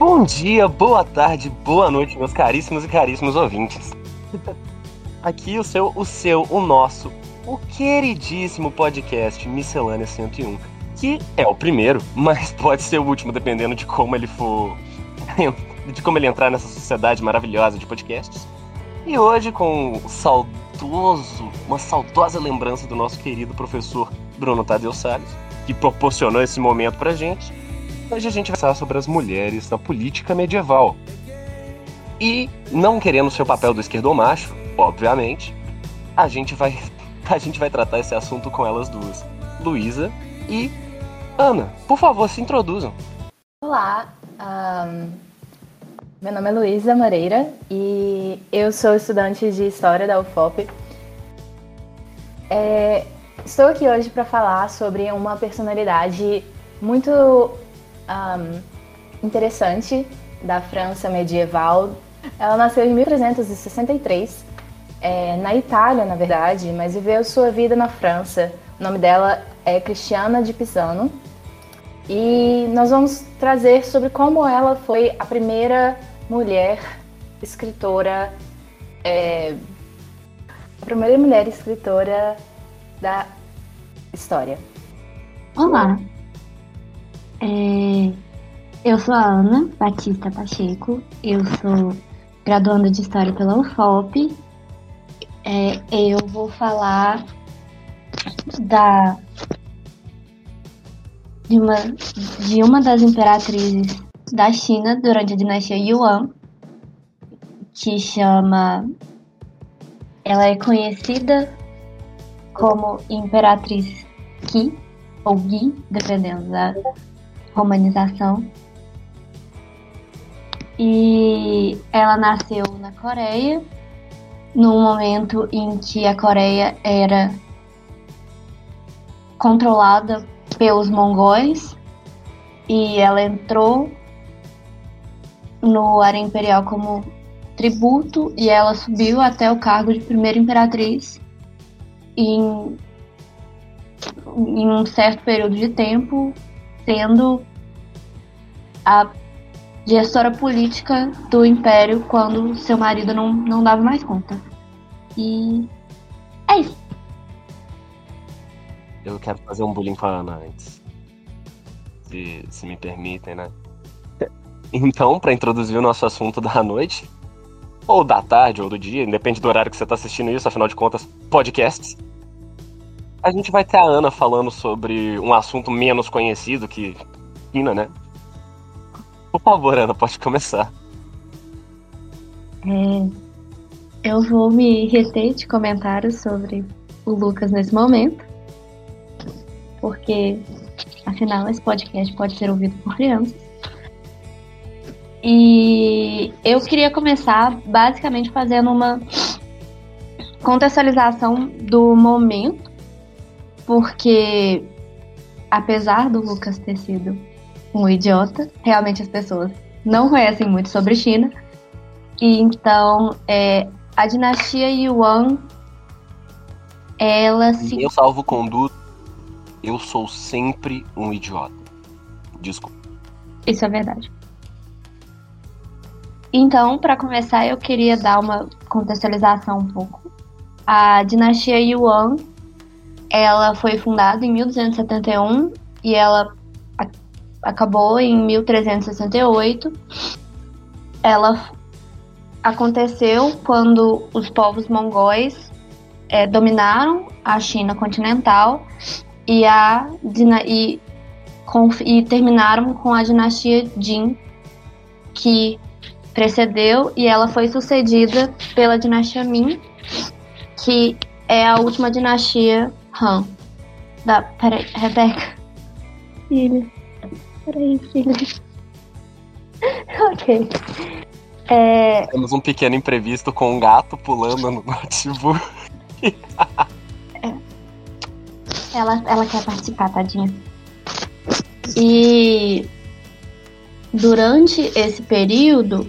Bom dia, boa tarde, boa noite, meus caríssimos e caríssimos ouvintes. Aqui o seu, o seu, o nosso, o queridíssimo podcast Miscelânea 101, que é o primeiro, mas pode ser o último, dependendo de como ele for. de como ele entrar nessa sociedade maravilhosa de podcasts. E hoje, com saudoso, uma saudosa lembrança do nosso querido professor Bruno Tadeu Salles, que proporcionou esse momento pra gente, hoje a gente vai falar sobre as mulheres na política medieval. E, não querendo ser o papel do esquerdo macho, obviamente, a gente vai a gente vai tratar esse assunto com elas duas, Luísa e Ana. Por favor, se introduzam. Olá, um, meu nome é Luísa Moreira e eu sou estudante de História da UFOP. É, estou aqui hoje para falar sobre uma personalidade muito um, interessante da França medieval. Ela nasceu em 1363, é, na Itália, na verdade, mas viveu sua vida na França. O nome dela é Cristiana de Pisano. E nós vamos trazer sobre como ela foi a primeira mulher escritora, é, a primeira mulher escritora da história. Olá, é, eu sou a Ana Batista Pacheco, eu sou graduanda de História pela UFOP. É, eu vou falar da de uma, de uma das imperatrizes da China durante a dinastia Yuan, que chama. Ela é conhecida como Imperatriz Qi, ou Gi, dependendo da romanização. E ela nasceu na Coreia, num momento em que a Coreia era controlada pelos mongóis e ela entrou no área imperial como tributo e ela subiu até o cargo de primeira imperatriz em, em um certo período de tempo, sendo a gestora política do império quando seu marido não, não dava mais conta. E é isso. Eu quero fazer um bullying com a Ana antes. Se, se me permitem, né? Então, para introduzir o nosso assunto da noite, ou da tarde, ou do dia, independe do horário que você está assistindo isso, afinal de contas, podcasts. A gente vai ter a Ana falando sobre um assunto menos conhecido que China, né? Por favor, Ana, pode começar. É, eu vou me reter de comentários sobre o Lucas nesse momento, porque afinal esse podcast pode ser ouvido por crianças. E eu queria começar basicamente fazendo uma contextualização do momento, porque apesar do Lucas ter sido um idiota. Realmente as pessoas não conhecem muito sobre China. E então, é, a dinastia Yuan, ela se. Eu salvo conduto, eu sou sempre um idiota. Desculpa. Isso é verdade. Então, para começar, eu queria dar uma contextualização um pouco. A dinastia Yuan, ela foi fundada em 1271 e ela acabou em 1368. Ela aconteceu quando os povos mongóis é, dominaram a China continental e, a, e, com, e terminaram com a dinastia Jin, que precedeu e ela foi sucedida pela dinastia Ming, que é a última dinastia Han. Da, peraí, Rebeca. Filha. Peraí, filha. ok. É... Temos um pequeno imprevisto com um gato pulando no notebook. é. ela, ela quer participar, tadinha. E durante esse período,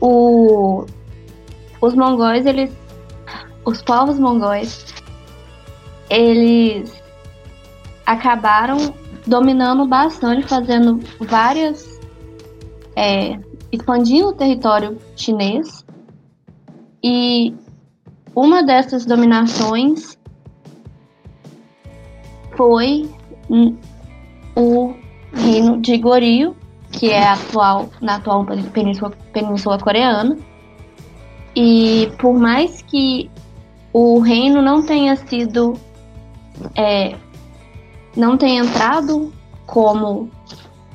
o, os mongóis, eles. Os povos mongóis, eles acabaram dominando bastante, fazendo várias é, expandindo o território chinês e uma dessas dominações foi o reino de Goryeo, que é atual na atual península, península coreana. E por mais que o reino não tenha sido é, não tenha entrado como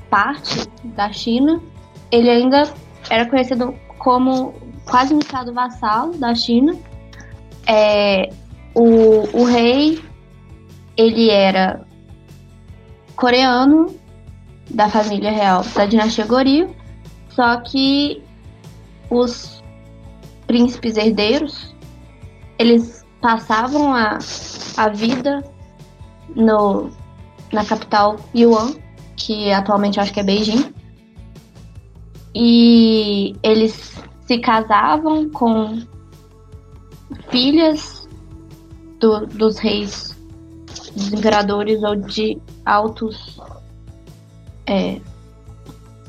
parte da China, ele ainda era conhecido como quase um estado vassalo da China. É, o, o rei ele era coreano da família real da dinastia Goryeo, só que os príncipes herdeiros eles passavam a, a vida no, na capital Yuan, que atualmente acho que é Beijing. E eles se casavam com filhas do, dos reis, dos imperadores ou de altos é,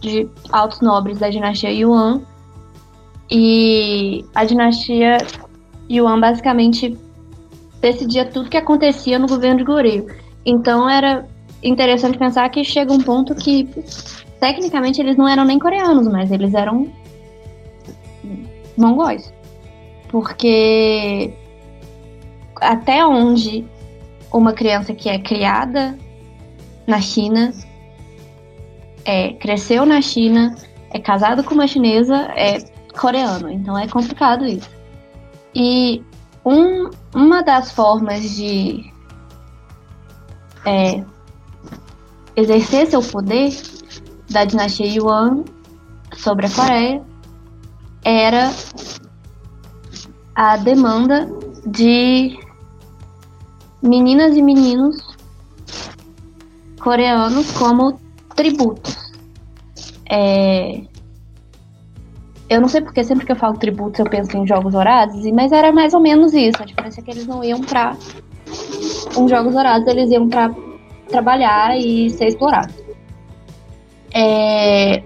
de altos nobres da dinastia Yuan. E a dinastia Yuan basicamente decidia tudo que acontecia no governo de Goryeo. Então era interessante pensar que chega um ponto que tecnicamente eles não eram nem coreanos, mas eles eram mongóis. Porque até onde uma criança que é criada na China, é, cresceu na China, é casado com uma chinesa, é coreano. Então é complicado isso. E um, uma das formas de é, exercer seu poder da dinastia Yuan sobre a Coreia era a demanda de meninas e meninos coreanos como tributos. É... Eu não sei porque sempre que eu falo tributos eu penso em jogos horazes, mas era mais ou menos isso. A diferença é que eles não iam pra uns jogos horazes, eles iam pra trabalhar e ser explorados. É...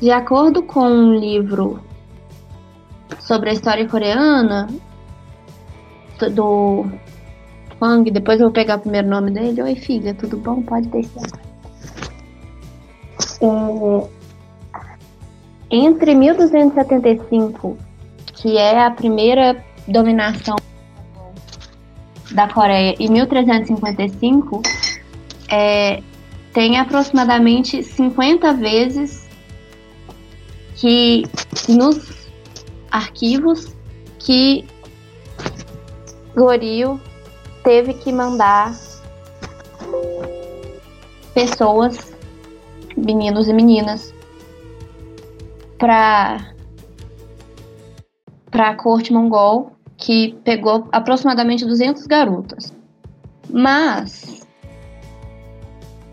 De acordo com um livro sobre a história coreana do Fang, depois eu vou pegar o primeiro nome dele. Oi, filha, tudo bom? Pode descer. É, entre 1275, que é a primeira dominação da Coreia, e 1355, é, tem aproximadamente 50 vezes que nos arquivos que Goryeo teve que mandar pessoas, meninos e meninas, para para a corte mongol, que pegou aproximadamente 200 garotas. Mas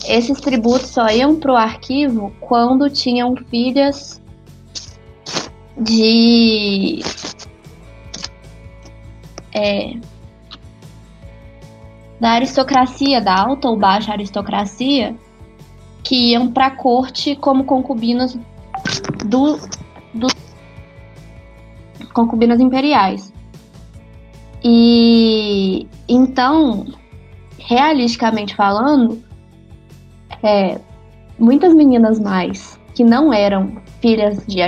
esses tributos só iam para o arquivo quando tinham filhas de é, da aristocracia, da alta ou baixa aristocracia, que iam para a corte como concubinas do, do concubinas imperiais. E então, realisticamente falando, é, muitas meninas mais que não eram filhas de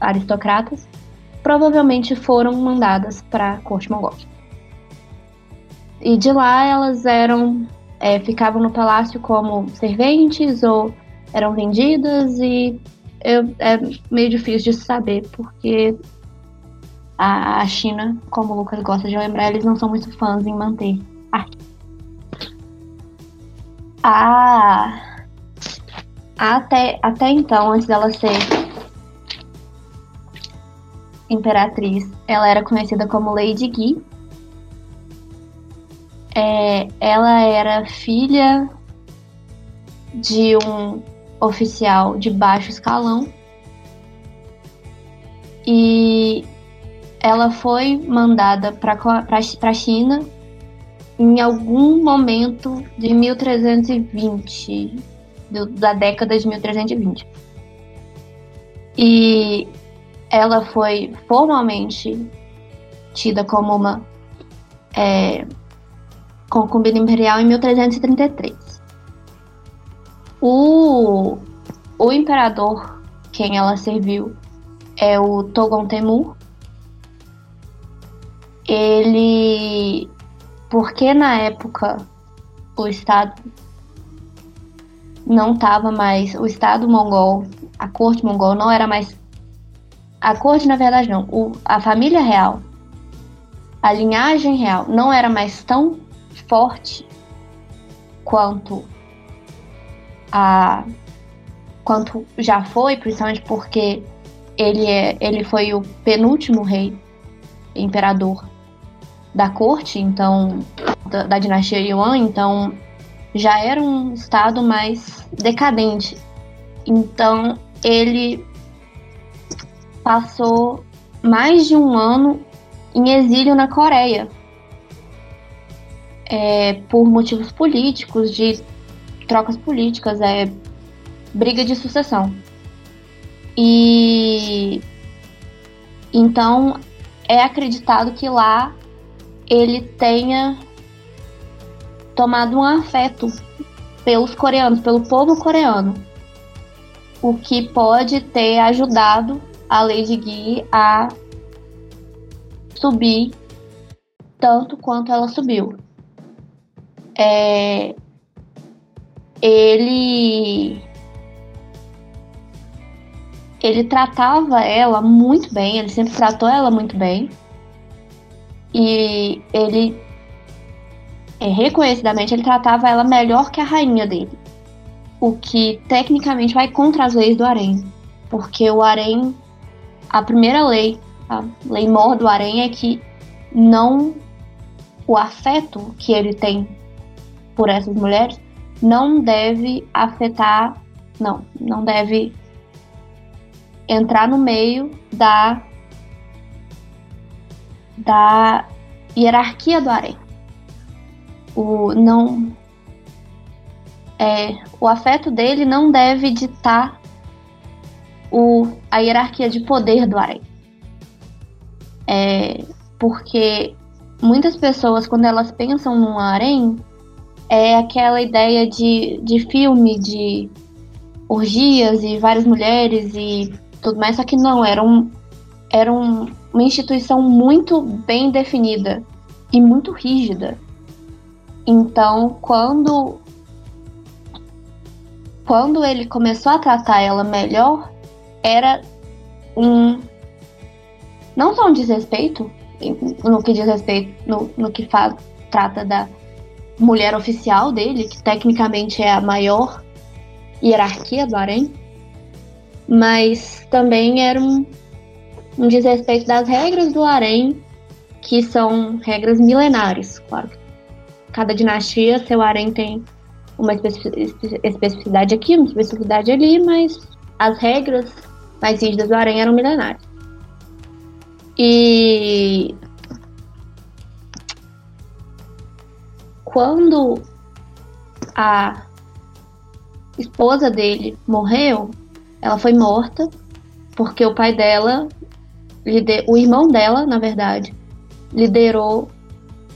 aristocratas provavelmente foram mandadas para a corte mongol. E de lá elas eram é, ficavam no palácio como serventes ou eram vendidas e eu, é meio difícil de saber porque a, a China, como o Lucas gosta de lembrar, eles não são muito fãs em manter arte. Ah, até, até então, antes dela ser imperatriz, ela era conhecida como Lady Gi é, ela era filha de um oficial de baixo escalão e ela foi mandada para a China em algum momento de 1320, do, da década de 1320. E ela foi formalmente tida como uma é, concubina imperial em 1333. O, o imperador quem ela serviu é o Togon Temur. Ele. Porque na época o Estado não estava mais. O Estado mongol, a corte mongol não era mais. A corte, na verdade, não. O, a família real, a linhagem real, não era mais tão forte quanto a. quanto já foi, principalmente porque ele, é, ele foi o penúltimo rei, imperador da corte, então da, da dinastia Yuan, então já era um estado mais decadente. Então ele passou mais de um ano em exílio na Coreia é, por motivos políticos, de trocas políticas, é briga de sucessão. E então é acreditado que lá ele tenha tomado um afeto pelos coreanos, pelo povo coreano, o que pode ter ajudado a Lady Gui a subir tanto quanto ela subiu. É, ele ele tratava ela muito bem, ele sempre tratou ela muito bem. E ele é, reconhecidamente ele tratava ela melhor que a rainha dele. O que tecnicamente vai contra as leis do harém. Porque o harém, a primeira lei, a lei mor do harém é que não o afeto que ele tem por essas mulheres não deve afetar, não, não deve entrar no meio da da hierarquia do harém o não é, o afeto dele não deve ditar o, a hierarquia de poder do harém. É, porque muitas pessoas, quando elas pensam num harém, é aquela ideia de, de filme, de orgias e várias mulheres e tudo mais, só que não, era, um, era um, uma instituição muito bem definida e muito rígida. Então, quando quando ele começou a tratar ela melhor, era um não só um desrespeito no que diz respeito no, no que faz trata da mulher oficial dele, que tecnicamente é a maior hierarquia do harém, mas também era um, um desrespeito das regras do harém, que são regras milenares, claro cada dinastia, seu harém tem uma especificidade aqui, uma especificidade ali, mas as regras mais rígidas do harém eram milenares. E quando a esposa dele morreu, ela foi morta porque o pai dela, o irmão dela, na verdade, liderou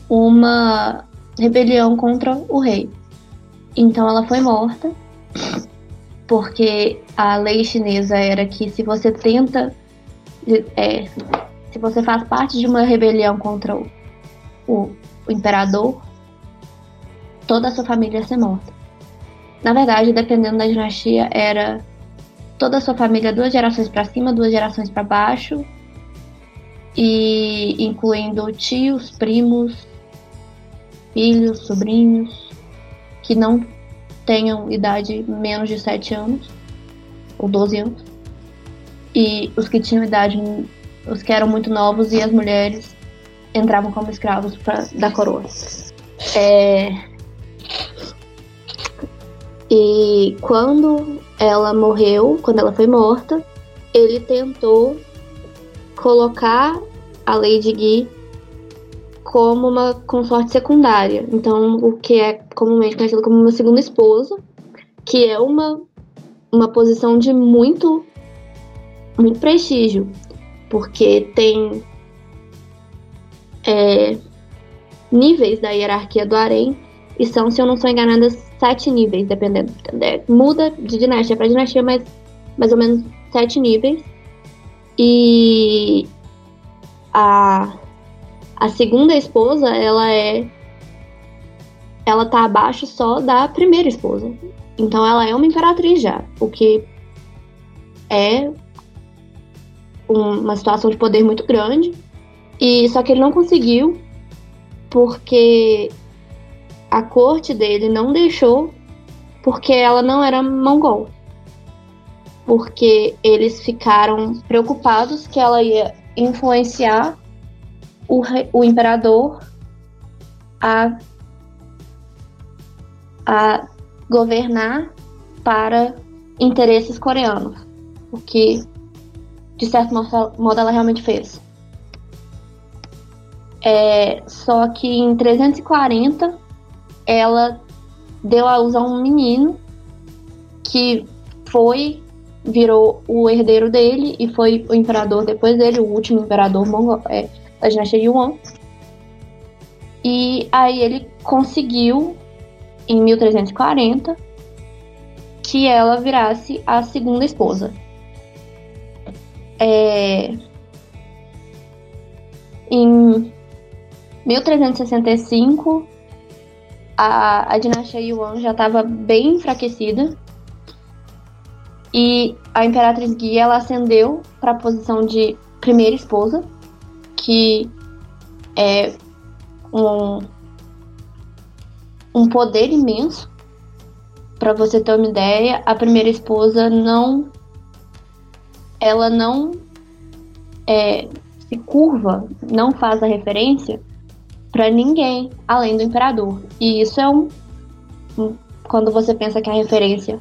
uma rebelião contra o rei. Então ela foi morta, porque a lei chinesa era que se você tenta. É, se você faz parte de uma rebelião contra o, o, o imperador, toda a sua família ia ser morta. Na verdade, dependendo da dinastia, era toda a sua família duas gerações para cima, duas gerações para baixo, e incluindo tios, primos, filhos, sobrinhos que não tenham idade menos de 7 anos ou 12 anos. E os que tinham idade, os que eram muito novos e as mulheres entravam como escravos pra, da coroa. É... E quando ela morreu, quando ela foi morta, ele tentou colocar a Lady Guy como uma consorte secundária. Então, o que é comumente conhecido como uma segunda esposa. que é uma, uma posição de muito, muito prestígio, porque tem é, níveis da hierarquia do harém, e são, se eu não sou enganada, sete níveis, dependendo. É, muda de dinastia para dinastia, mas mais ou menos sete níveis. E a, a segunda esposa, ela é. Ela tá abaixo só da primeira esposa. Então ela é uma imperatriz já, o que é uma situação de poder muito grande. E só que ele não conseguiu porque a corte dele não deixou porque ela não era mongol. Porque eles ficaram preocupados que ela ia influenciar o, o imperador a, a governar para interesses coreanos. O que, de certo modo, ela realmente fez. É, só que em 340 ela deu à luz a um menino que foi virou o herdeiro dele e foi o imperador depois dele, o último imperador mongol, é, da dinastia Yuan. E aí ele conseguiu, em 1340, que ela virasse a segunda esposa. É... Em 1365, a, a dinastia Yuan já estava bem enfraquecida e a Imperatriz Guia ela ascendeu para a posição de primeira esposa, que é um, um poder imenso. Para você ter uma ideia, a primeira esposa não. Ela não é, se curva, não faz a referência para ninguém além do imperador. E isso é um, um, Quando você pensa que a referência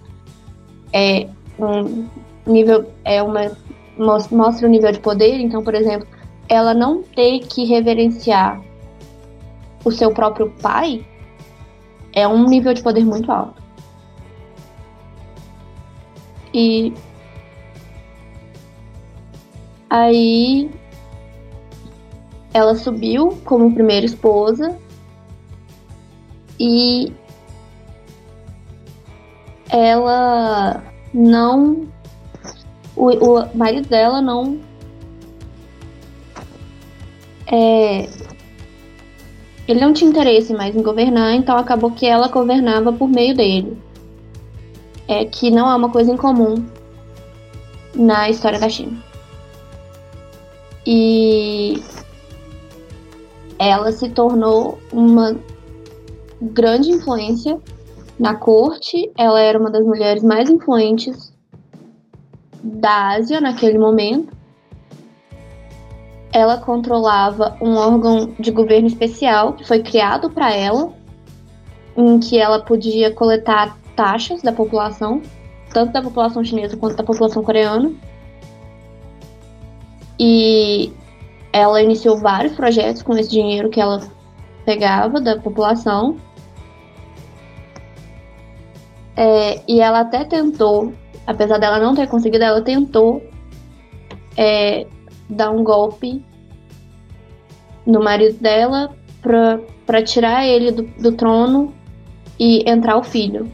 é um nível, é uma mostra o nível de poder, então, por exemplo, ela não ter que reverenciar o seu próprio pai é um nível de poder muito alto. E aí ela subiu como primeira esposa e ela não. O, o marido dela não. É, ele não tinha interesse mais em governar, então acabou que ela governava por meio dele. É que não é uma coisa incomum na história da China. E ela se tornou uma grande influência na corte. Ela era uma das mulheres mais influentes da Ásia naquele momento. Ela controlava um órgão de governo especial que foi criado para ela, em que ela podia coletar taxas da população, tanto da população chinesa quanto da população coreana. E ela iniciou vários projetos com esse dinheiro que ela pegava da população. É, e ela até tentou, apesar dela não ter conseguido, ela tentou é, dar um golpe no marido dela para tirar ele do, do trono e entrar o filho.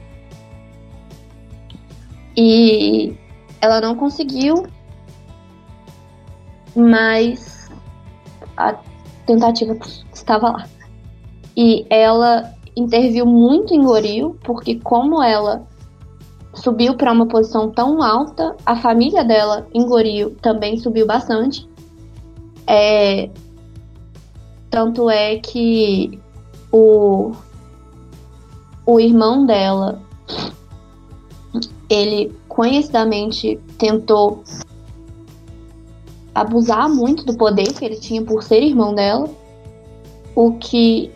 E ela não conseguiu, mas a tentativa estava lá. E ela interviu muito em Goril, porque como ela subiu para uma posição tão alta, a família dela em Goril também subiu bastante. É, tanto é que o, o irmão dela, ele conhecidamente tentou abusar muito do poder que ele tinha por ser irmão dela, o que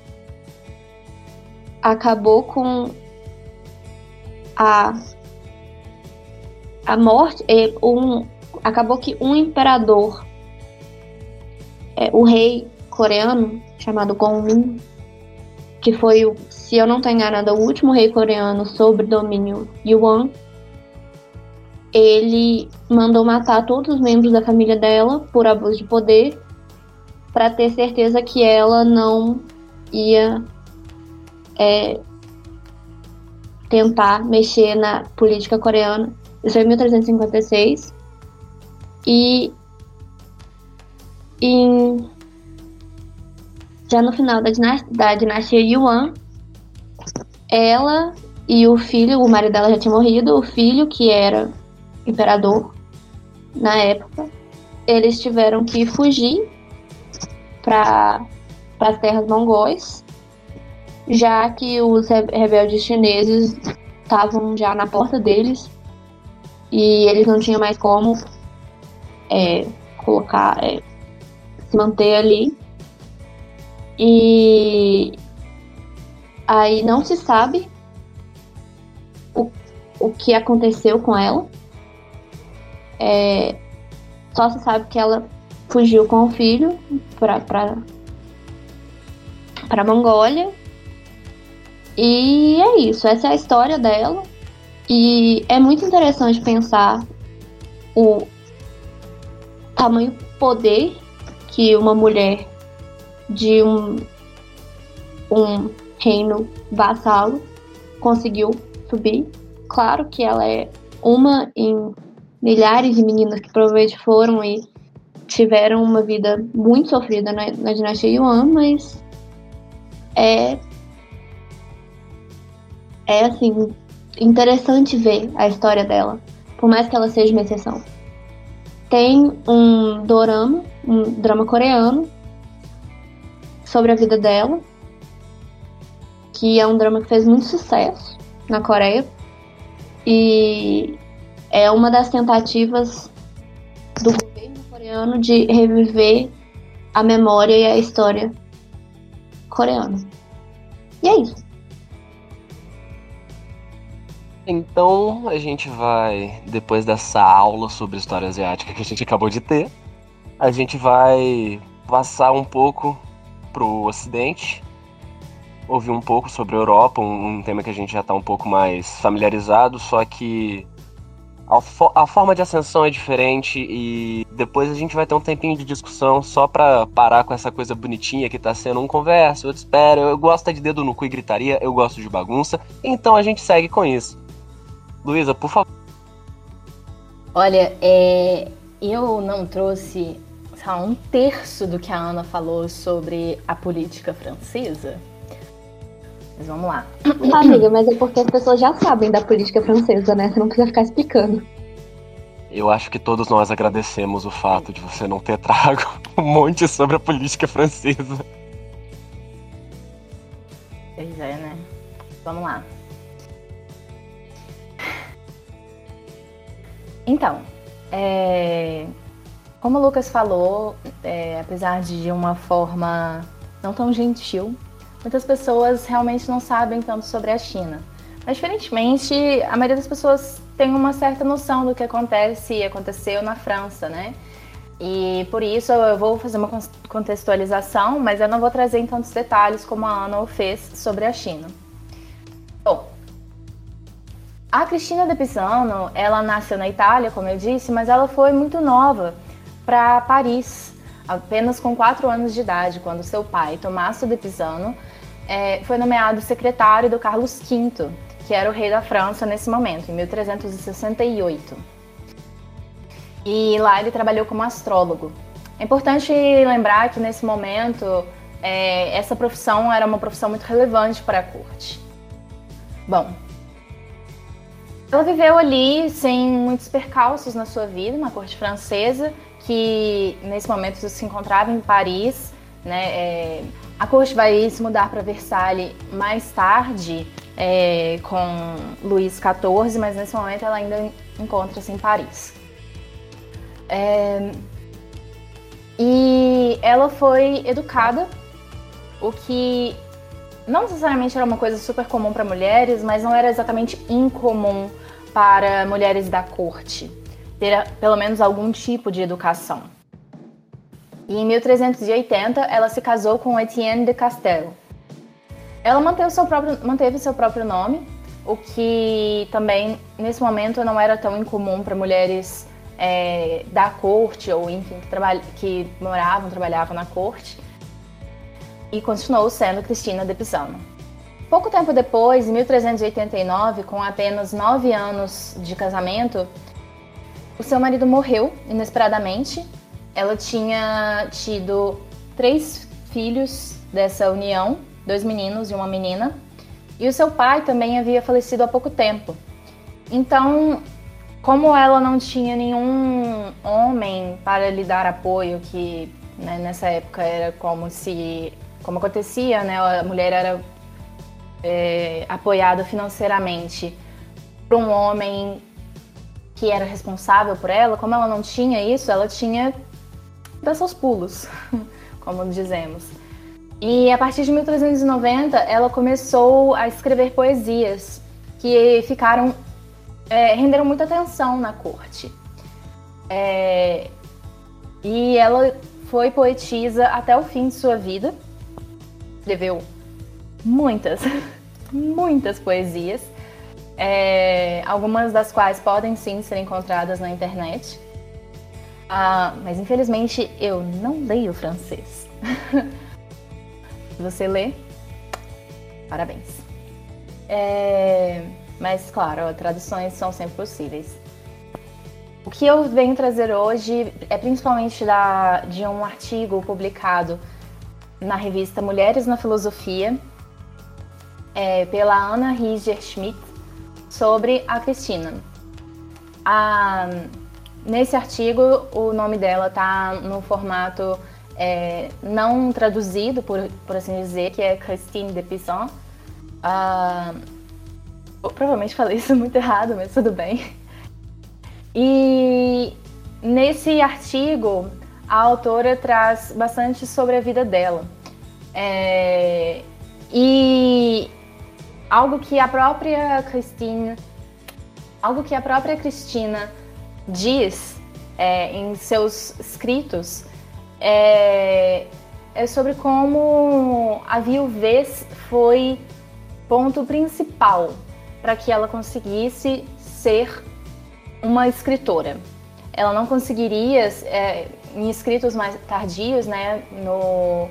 acabou com a a morte um acabou que um imperador é, o rei coreano chamado Gongmin que foi, o, se eu não estou enganada, o último rei coreano sobre domínio Yuan, ele mandou matar todos os membros da família dela por abuso de poder, para ter certeza que ela não ia é, tentar mexer na política coreana. Isso foi em 1356. E em, já no final da dinastia, da dinastia Yuan, ela e o filho, o marido dela já tinha morrido, o filho, que era imperador na época, eles tiveram que fugir para as terras mongóis, já que os rebeldes chineses estavam já na porta deles e eles não tinham mais como é, colocar, é, se manter ali. E aí não se sabe o, o que aconteceu com ela. É, só se sabe que ela fugiu com o filho para para Mongólia. E é isso, essa é a história dela. E é muito interessante pensar o tamanho poder que uma mulher de um, um reino vassalo conseguiu subir. Claro que ela é uma em milhares de meninas que provavelmente foram e tiveram uma vida muito sofrida na, na dinastia Yuan, mas é é assim interessante ver a história dela, por mais que ela seja uma exceção. Tem um dorama, um drama coreano sobre a vida dela, que é um drama que fez muito sucesso na Coreia e é uma das tentativas do governo coreano de reviver a memória e a história coreana. E é isso. Então a gente vai, depois dessa aula sobre história asiática que a gente acabou de ter, a gente vai passar um pouco pro Ocidente, ouvir um pouco sobre a Europa, um, um tema que a gente já está um pouco mais familiarizado, só que a, fo a, forma de ascensão é diferente e depois a gente vai ter um tempinho de discussão só pra parar com essa coisa bonitinha que tá sendo um conversa, outro espera. Eu gosto de dedo no cu e gritaria, eu gosto de bagunça, então a gente segue com isso. Luísa, por favor. Olha, é, eu não trouxe só um terço do que a Ana falou sobre a política francesa. Mas vamos lá. amiga, mas é porque as pessoas já sabem da política francesa, né? Você não precisa ficar explicando. Eu acho que todos nós agradecemos o fato de você não ter trago um monte sobre a política francesa. Pois é, né? Vamos lá. Então, é... como o Lucas falou, é, apesar de uma forma não tão gentil, muitas pessoas realmente não sabem tanto sobre a China. Mas, diferentemente, a maioria das pessoas tem uma certa noção do que acontece e aconteceu na França, né? E por isso eu vou fazer uma contextualização, mas eu não vou trazer em tantos detalhes como a Ana fez sobre a China. A Cristina de Pisano, ela nasceu na Itália, como eu disse, mas ela foi muito nova para Paris apenas com 4 anos de idade, quando seu pai, Tommaso de Pisano, é, foi nomeado secretário do Carlos V, que era o rei da França nesse momento, em 1368. E lá ele trabalhou como astrólogo. É importante lembrar que nesse momento é, essa profissão era uma profissão muito relevante para a corte. Bom, ela viveu ali sem muitos percalços na sua vida, na corte francesa, que nesse momento se encontrava em Paris, né? É, a corte vai se mudar para Versalhes mais tarde é, com Luís XIV, mas nesse momento ela ainda encontra-se em Paris. É, e ela foi educada, o que não necessariamente era uma coisa super comum para mulheres, mas não era exatamente incomum para mulheres da corte ter pelo menos algum tipo de educação. E em 1380 ela se casou com Etienne de Castel. ela manteve seu próprio, manteve seu próprio nome, o que também nesse momento não era tão incomum para mulheres é, da corte ou enfim que, que moravam, trabalhavam na corte, e continuou sendo Cristina de Pisano. Pouco tempo depois, em 1389, com apenas nove anos de casamento, o seu marido morreu inesperadamente. Ela tinha tido três filhos dessa união, dois meninos e uma menina, e o seu pai também havia falecido há pouco tempo. Então, como ela não tinha nenhum homem para lhe dar apoio, que né, nessa época era como se, como acontecia, né, a mulher era é, apoiada financeiramente por um homem que era responsável por ela, como ela não tinha isso, ela tinha dar seus pulos, como dizemos. E a partir de 1390, ela começou a escrever poesias que ficaram é, renderam muita atenção na corte. É, e ela foi poetisa até o fim de sua vida. Escreveu muitas, muitas poesias, é, algumas das quais podem sim ser encontradas na internet. Ah, mas infelizmente eu não leio francês. Você lê? Parabéns. É, mas claro, traduções são sempre possíveis. O que eu venho trazer hoje é principalmente da, de um artigo publicado na revista Mulheres na Filosofia, é, pela Anna Rieger Schmidt sobre a Cristina. A, nesse artigo, o nome dela está no formato é, não traduzido, por, por assim dizer, que é Christine de Pizan. Uh, provavelmente falei isso muito errado, mas tudo bem. E nesse artigo, a autora traz bastante sobre a vida dela. É, e algo que a própria Cristina, algo que a própria Cristina diz é, em seus escritos é, é sobre como a viuvez foi ponto principal para que ela conseguisse ser uma escritora. Ela não conseguiria, é, em escritos mais tardios, né, no,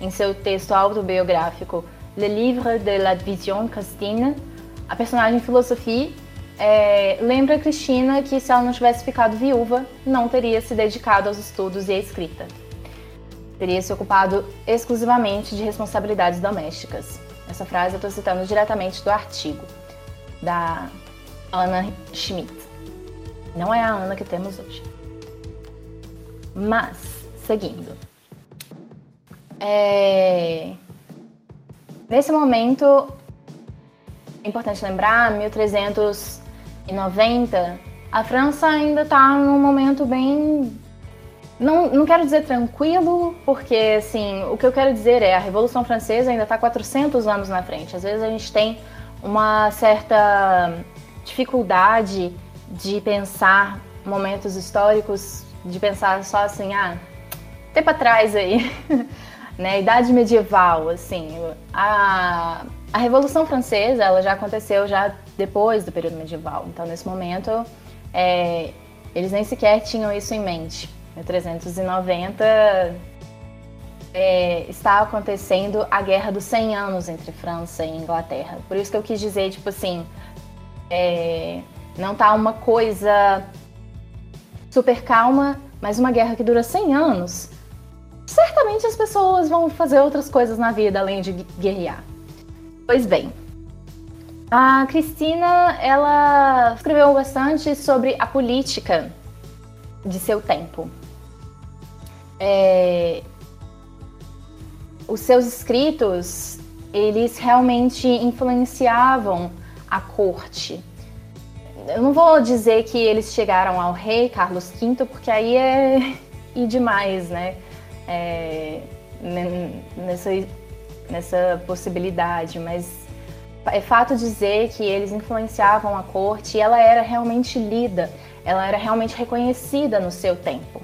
em seu texto autobiográfico, Le Livre de la Vision Christine, a personagem Filosofia é, lembra Cristina que se ela não tivesse ficado viúva, não teria se dedicado aos estudos e à escrita. Teria se ocupado exclusivamente de responsabilidades domésticas. Essa frase eu estou citando diretamente do artigo da Anna Schmidt. Não é a Ana que temos hoje. Mas, seguindo. É... Nesse momento, é importante lembrar, 1390, a França ainda está num momento bem. Não, não quero dizer tranquilo, porque assim, o que eu quero dizer é a Revolução Francesa ainda está 400 anos na frente. Às vezes a gente tem uma certa dificuldade de pensar momentos históricos, de pensar só assim, ah, tempo atrás aí. né, idade medieval, assim, a, a Revolução Francesa, ela já aconteceu já depois do período medieval. Então, nesse momento, é, eles nem sequer tinham isso em mente. Em 390 é, está acontecendo a Guerra dos 100 Anos entre França e Inglaterra. Por isso que eu quis dizer, tipo assim, é, não tá uma coisa super calma, mas uma guerra que dura 100 anos certamente as pessoas vão fazer outras coisas na vida além de guerrear. Pois bem, a Cristina, ela escreveu bastante sobre a política de seu tempo. É... Os seus escritos, eles realmente influenciavam a corte. Eu não vou dizer que eles chegaram ao rei Carlos V, porque aí é e demais, né? é, nessa, nessa possibilidade, mas é fato dizer que eles influenciavam a corte e ela era realmente lida, ela era realmente reconhecida no seu tempo.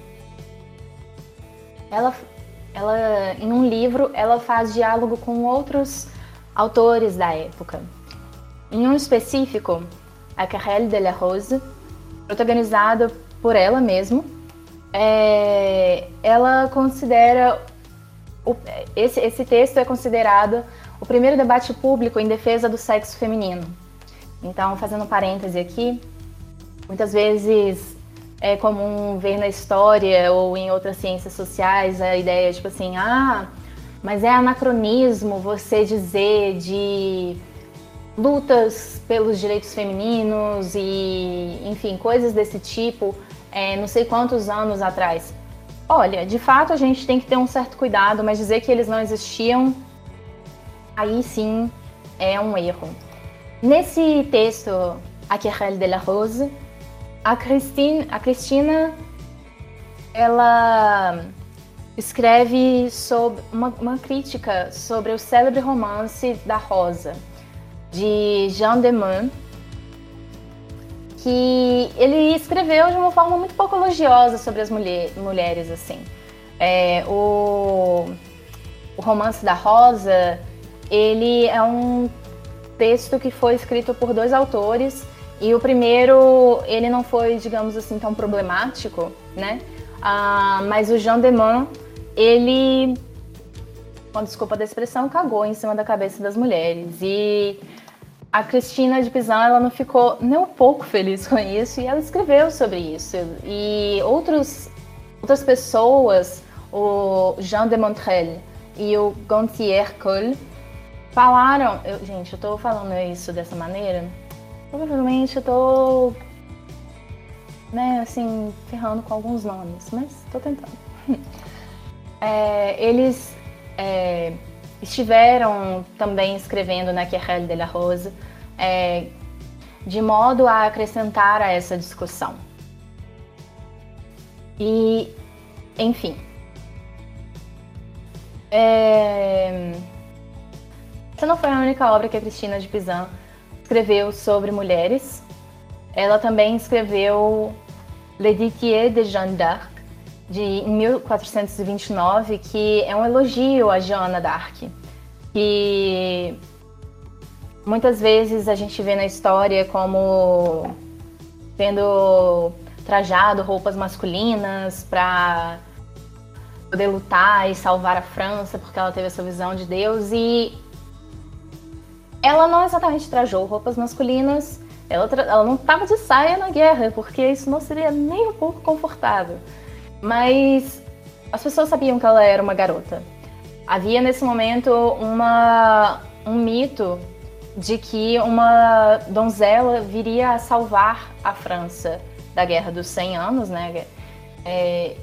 Ela, ela, em um livro, ela faz diálogo com outros autores da época. Em um específico, a Carrelle de la Rose, protagonizada por ela mesma, é, ela considera o, esse, esse texto é considerado o primeiro debate público em defesa do sexo feminino. Então, fazendo um parêntese aqui, muitas vezes é comum ver na história ou em outras ciências sociais a ideia tipo assim, ah, mas é anacronismo você dizer de lutas pelos direitos femininos e, enfim, coisas desse tipo, é, não sei quantos anos atrás. Olha, de fato a gente tem que ter um certo cuidado, mas dizer que eles não existiam, aí sim é um erro. Nesse texto, A Querelle de la Rose, a, Christine, a Cristina, ela escreve sobre uma, uma crítica sobre o célebre romance da Rosa, de Jean de Meun, que ele escreveu de uma forma muito pouco elogiosa sobre as mulher, mulheres, assim. É, o, o romance da Rosa, ele é um texto que foi escrito por dois autores e o primeiro, ele não foi, digamos assim, tão problemático, né? Ah, mas o Jean Deman, ele, com desculpa da expressão, cagou em cima da cabeça das mulheres. E a Cristina de Pizan, ela não ficou nem um pouco feliz com isso e ela escreveu sobre isso. E outros, outras pessoas, o Jean de Montrel e o Gontier Cole, falaram. Eu, gente, eu tô falando isso dessa maneira Provavelmente eu tô, né, assim, ferrando com alguns nomes, mas tô tentando. É, eles é, estiveram também escrevendo na Querelle de la Rose é, de modo a acrescentar a essa discussão. E, enfim. É, essa não foi a única obra que a Cristina de Pizan escreveu sobre mulheres. Ela também escreveu L'Éditier de Jeanne d'Arc, de 1429, que é um elogio a Joana d'Arc, que muitas vezes a gente vê na história como tendo trajado roupas masculinas para poder lutar e salvar a França, porque ela teve essa visão de Deus e ela não exatamente trajou roupas masculinas, ela, ela não estava de saia na guerra, porque isso não seria nem um pouco confortável. Mas as pessoas sabiam que ela era uma garota. Havia nesse momento uma, um mito de que uma donzela viria a salvar a França da Guerra dos 100 Anos, né? É,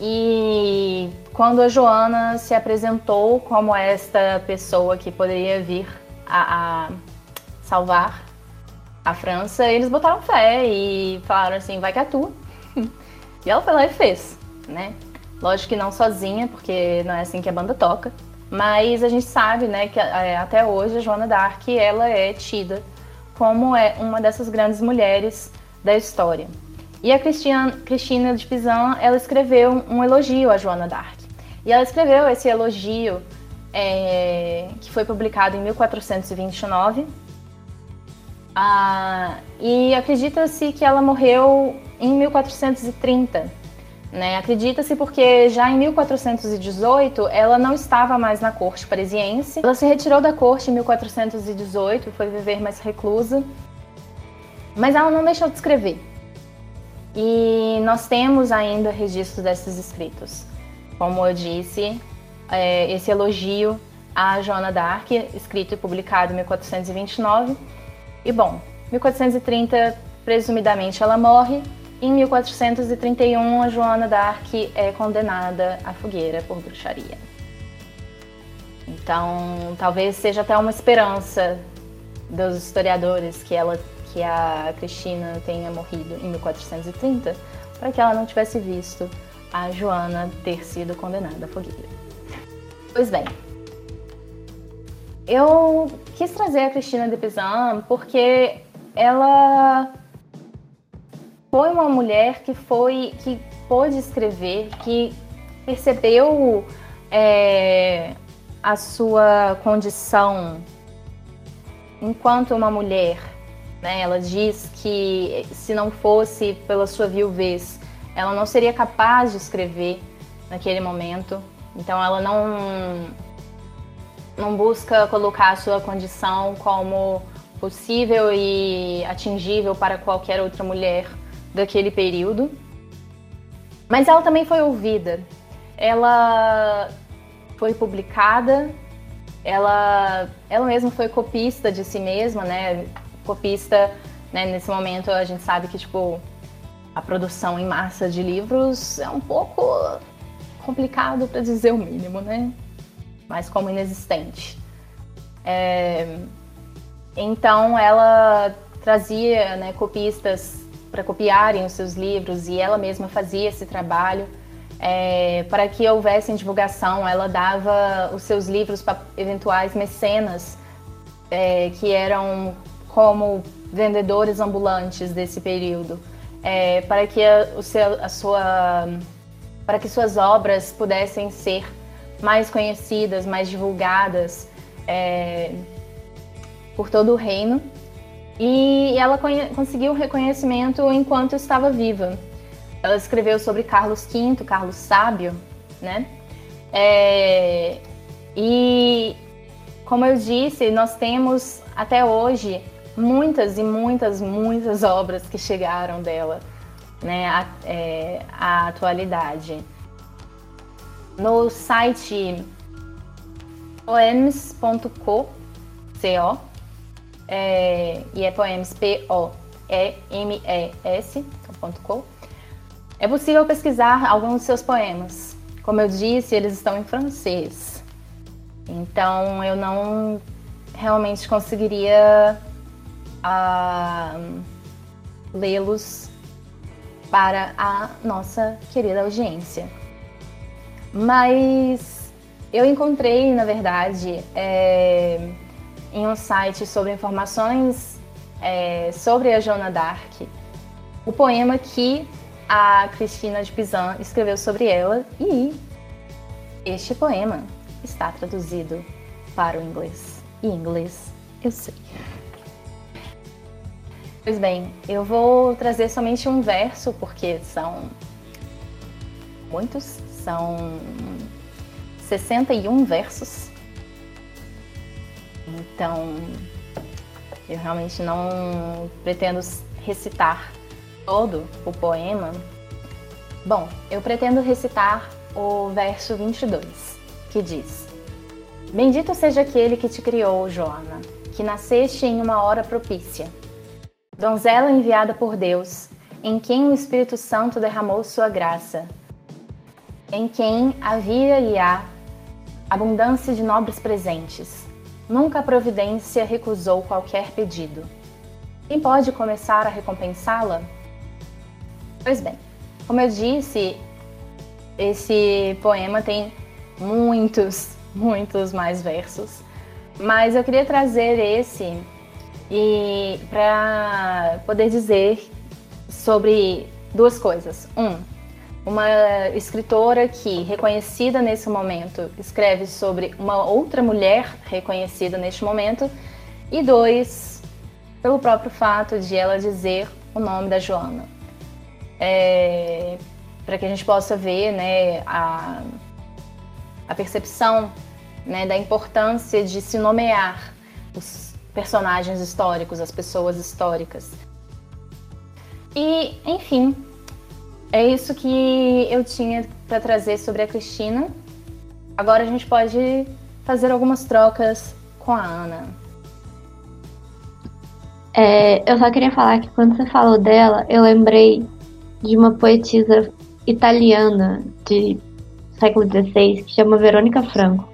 e quando a Joana se apresentou como esta pessoa que poderia vir a, a salvar a França, eles botaram fé e falaram assim, vai que é tu. e ela foi lá e fez, né? Lógico que não sozinha, porque não é assim que a banda toca. Mas a gente sabe, né, que é, até hoje a Joana d'Arc, ela é tida como é uma dessas grandes mulheres da história. E a Cristina, Cristina de Pizan, ela escreveu um elogio a Joana d'Arc. E ela escreveu esse elogio é, que foi publicado em 1429. Ah, e acredita-se que ela morreu em 1430. Né? Acredita-se porque já em 1418 ela não estava mais na corte parisiense. Ela se retirou da corte em 1418, foi viver mais reclusa. Mas ela não deixou de escrever. E nós temos ainda registro desses escritos. Como eu disse, é, esse elogio a Joana d'Arc, escrito e publicado em 1429. E bom, 1430, presumidamente, ela morre. Em 1431, a Joana d'Arc é condenada à fogueira por bruxaria. Então, talvez seja até uma esperança dos historiadores que ela, que a Cristina tenha morrido em 1430, para que ela não tivesse visto a Joana ter sido condenada à fogueira. Pois bem, eu quis trazer a Cristina de Pizan porque ela foi uma mulher que foi que pôde escrever, que percebeu é, a sua condição enquanto uma mulher, né, ela diz que se não fosse pela sua viuvez, ela não seria capaz de escrever naquele momento. Então ela não não busca colocar a sua condição como possível e atingível para qualquer outra mulher daquele período. Mas ela também foi ouvida. Ela foi publicada, ela, ela mesma foi copista de si mesma, né? Copista, né? nesse momento a gente sabe que tipo a produção em massa de livros é um pouco complicado para dizer o mínimo, né? Mas como inexistente. É... Então ela trazia né, copistas para copiarem os seus livros e ela mesma fazia esse trabalho. É, para que houvesse divulgação, ela dava os seus livros para eventuais mecenas é, que eram como vendedores ambulantes desse período, é, para que a, o seu, a sua, para que suas obras pudessem ser mais conhecidas, mais divulgadas é, por todo o reino. E ela conseguiu reconhecimento enquanto estava viva. Ela escreveu sobre Carlos V, Carlos Sábio, né? É, e como eu disse, nós temos até hoje muitas e muitas, muitas obras que chegaram dela, né, à, é, à atualidade. No site poems.co, co, é, e é poems, P-O-E-M-E-S, ponto .co, é possível pesquisar alguns dos seus poemas. Como eu disse, eles estão em francês. Então eu não realmente conseguiria uh, lê-los para a nossa querida audiência. Mas eu encontrei, na verdade, é, em um site sobre informações é, sobre a Joana d'Arc, o poema que a Cristina de Pizan escreveu sobre ela e este poema está traduzido para o inglês. E inglês eu sei. Pois bem, eu vou trazer somente um verso, porque são muitos, são 61 versos. Então, eu realmente não pretendo recitar todo o poema. Bom, eu pretendo recitar o verso 22, que diz: Bendito seja aquele que te criou, Joana, que nasceste em uma hora propícia donzela enviada por Deus, em quem o Espírito Santo derramou sua graça, em quem havia e há abundância de nobres presentes. Nunca a providência recusou qualquer pedido. Quem pode começar a recompensá-la? Pois bem, como eu disse, esse poema tem muitos, muitos mais versos, mas eu queria trazer esse e para poder dizer sobre duas coisas. Um, uma escritora que, reconhecida nesse momento, escreve sobre uma outra mulher reconhecida neste momento. E dois, pelo próprio fato de ela dizer o nome da Joana. É, para que a gente possa ver né, a, a percepção né, da importância de se nomear os personagens históricos, as pessoas históricas. E, enfim, é isso que eu tinha para trazer sobre a Cristina. Agora a gente pode fazer algumas trocas com a Ana. É, eu só queria falar que quando você falou dela, eu lembrei de uma poetisa italiana de século XVI que chama Verônica Franco.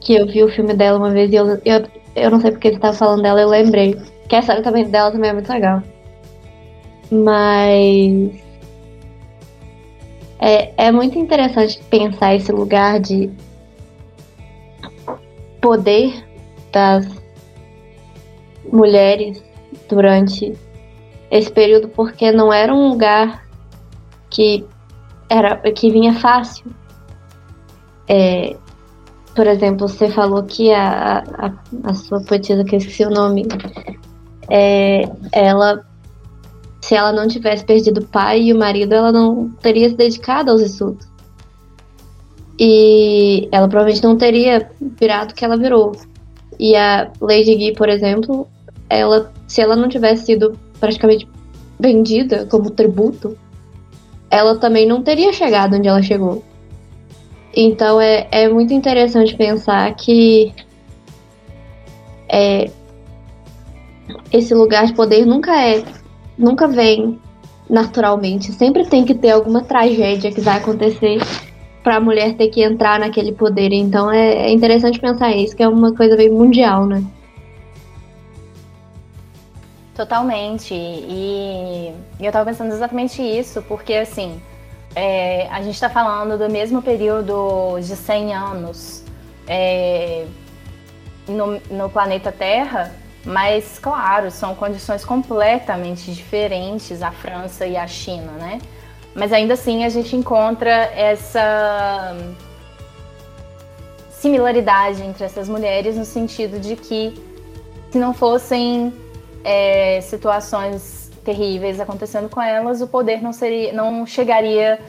Que eu vi o filme dela uma vez e eu, eu eu não sei porque você tava falando dela, eu lembrei. Que a história também dela também é muito legal. Mas. É, é muito interessante pensar esse lugar de poder das mulheres durante esse período, porque não era um lugar que era que vinha fácil. É, por exemplo, você falou que a, a, a sua poetisa, que eu esqueci o nome, é, ela, se ela não tivesse perdido o pai e o marido, ela não teria se dedicado aos estudos. E ela provavelmente não teria virado o que ela virou. E a Lady Guy, por exemplo, ela, se ela não tivesse sido praticamente vendida como tributo, ela também não teria chegado onde ela chegou. Então é, é muito interessante pensar que é, esse lugar de poder nunca é, nunca vem naturalmente. Sempre tem que ter alguma tragédia que vai acontecer para a mulher ter que entrar naquele poder. Então é, é interessante pensar isso, que é uma coisa bem mundial, né? Totalmente. E, eu tava pensando exatamente isso, porque assim, é, a gente está falando do mesmo período de 100 anos é, no, no planeta Terra, mas claro, são condições completamente diferentes a França e a China, né? Mas ainda assim a gente encontra essa similaridade entre essas mulheres no sentido de que se não fossem é, situações terríveis acontecendo com elas, o poder não seria, não chegaria